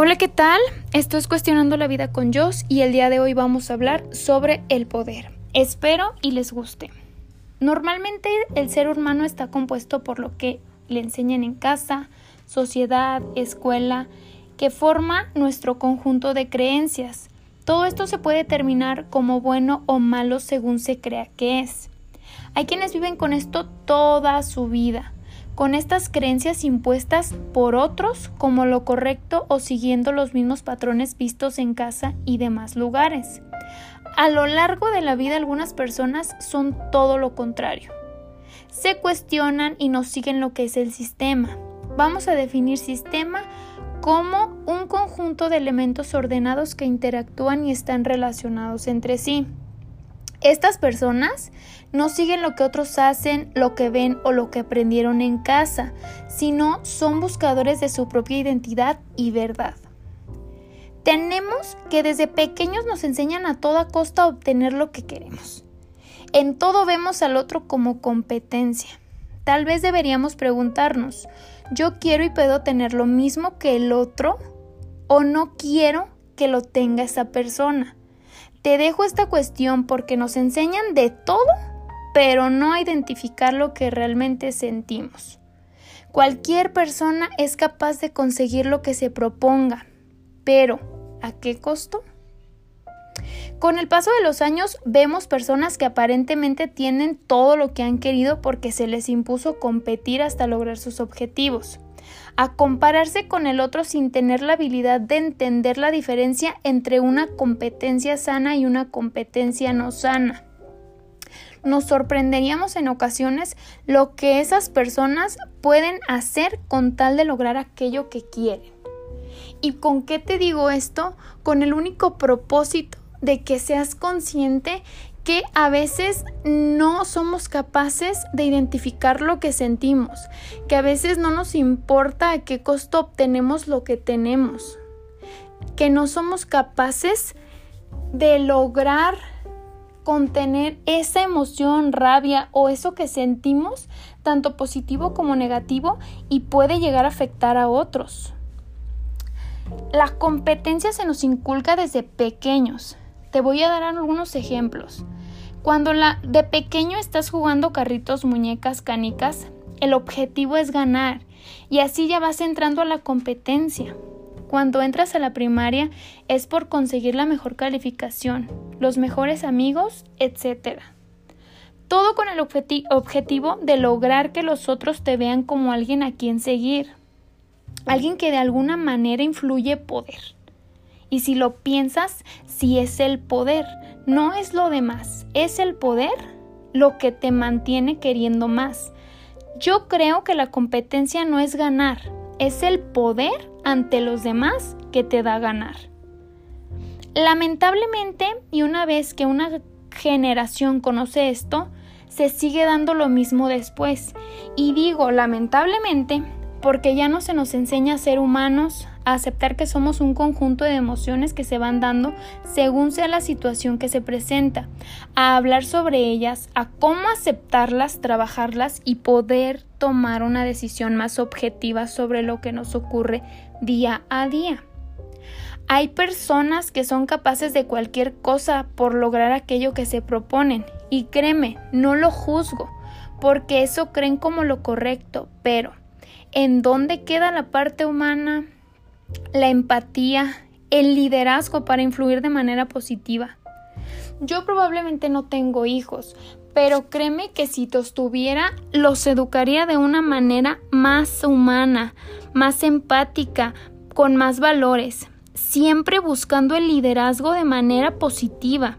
Hola, ¿qué tal? Esto es Cuestionando la Vida con Joss y el día de hoy vamos a hablar sobre el poder. Espero y les guste. Normalmente el ser humano está compuesto por lo que le enseñan en casa, sociedad, escuela, que forma nuestro conjunto de creencias. Todo esto se puede determinar como bueno o malo según se crea que es. Hay quienes viven con esto toda su vida con estas creencias impuestas por otros como lo correcto o siguiendo los mismos patrones vistos en casa y demás lugares. A lo largo de la vida algunas personas son todo lo contrario. Se cuestionan y no siguen lo que es el sistema. Vamos a definir sistema como un conjunto de elementos ordenados que interactúan y están relacionados entre sí. Estas personas no siguen lo que otros hacen, lo que ven o lo que aprendieron en casa, sino son buscadores de su propia identidad y verdad. Tenemos que desde pequeños nos enseñan a toda costa a obtener lo que queremos. En todo vemos al otro como competencia. Tal vez deberíamos preguntarnos, ¿yo quiero y puedo tener lo mismo que el otro o no quiero que lo tenga esa persona? Te dejo esta cuestión porque nos enseñan de todo, pero no a identificar lo que realmente sentimos. Cualquier persona es capaz de conseguir lo que se proponga, pero ¿a qué costo? Con el paso de los años vemos personas que aparentemente tienen todo lo que han querido porque se les impuso competir hasta lograr sus objetivos a compararse con el otro sin tener la habilidad de entender la diferencia entre una competencia sana y una competencia no sana. Nos sorprenderíamos en ocasiones lo que esas personas pueden hacer con tal de lograr aquello que quieren. ¿Y con qué te digo esto? Con el único propósito de que seas consciente que a veces no somos capaces de identificar lo que sentimos, que a veces no nos importa a qué costo obtenemos lo que tenemos, que no somos capaces de lograr contener esa emoción, rabia o eso que sentimos, tanto positivo como negativo, y puede llegar a afectar a otros. La competencia se nos inculca desde pequeños. Te voy a dar algunos ejemplos. Cuando la, de pequeño estás jugando carritos, muñecas, canicas, el objetivo es ganar y así ya vas entrando a la competencia. Cuando entras a la primaria es por conseguir la mejor calificación, los mejores amigos, etc. Todo con el objetivo de lograr que los otros te vean como alguien a quien seguir, alguien que de alguna manera influye poder. Y si lo piensas, si es el poder, no es lo demás, es el poder lo que te mantiene queriendo más. Yo creo que la competencia no es ganar, es el poder ante los demás que te da ganar. Lamentablemente, y una vez que una generación conoce esto, se sigue dando lo mismo después. Y digo lamentablemente porque ya no se nos enseña a ser humanos, aceptar que somos un conjunto de emociones que se van dando según sea la situación que se presenta, a hablar sobre ellas, a cómo aceptarlas, trabajarlas y poder tomar una decisión más objetiva sobre lo que nos ocurre día a día. Hay personas que son capaces de cualquier cosa por lograr aquello que se proponen y créeme, no lo juzgo, porque eso creen como lo correcto, pero ¿en dónde queda la parte humana? La empatía, el liderazgo para influir de manera positiva. Yo probablemente no tengo hijos, pero créeme que si los tuviera, los educaría de una manera más humana, más empática, con más valores, siempre buscando el liderazgo de manera positiva.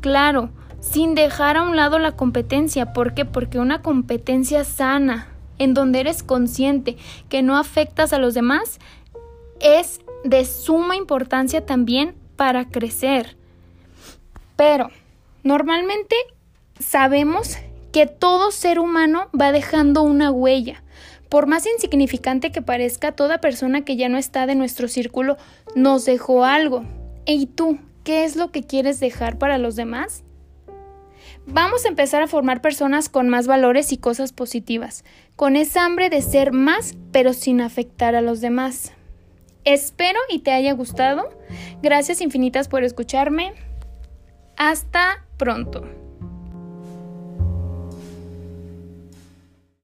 Claro, sin dejar a un lado la competencia. ¿Por qué? Porque una competencia sana, en donde eres consciente que no afectas a los demás, es de suma importancia también para crecer. Pero normalmente sabemos que todo ser humano va dejando una huella. Por más insignificante que parezca, toda persona que ya no está de nuestro círculo nos dejó algo. ¿Y tú, qué es lo que quieres dejar para los demás? Vamos a empezar a formar personas con más valores y cosas positivas, con esa hambre de ser más pero sin afectar a los demás. Espero y te haya gustado. Gracias infinitas por escucharme. Hasta pronto.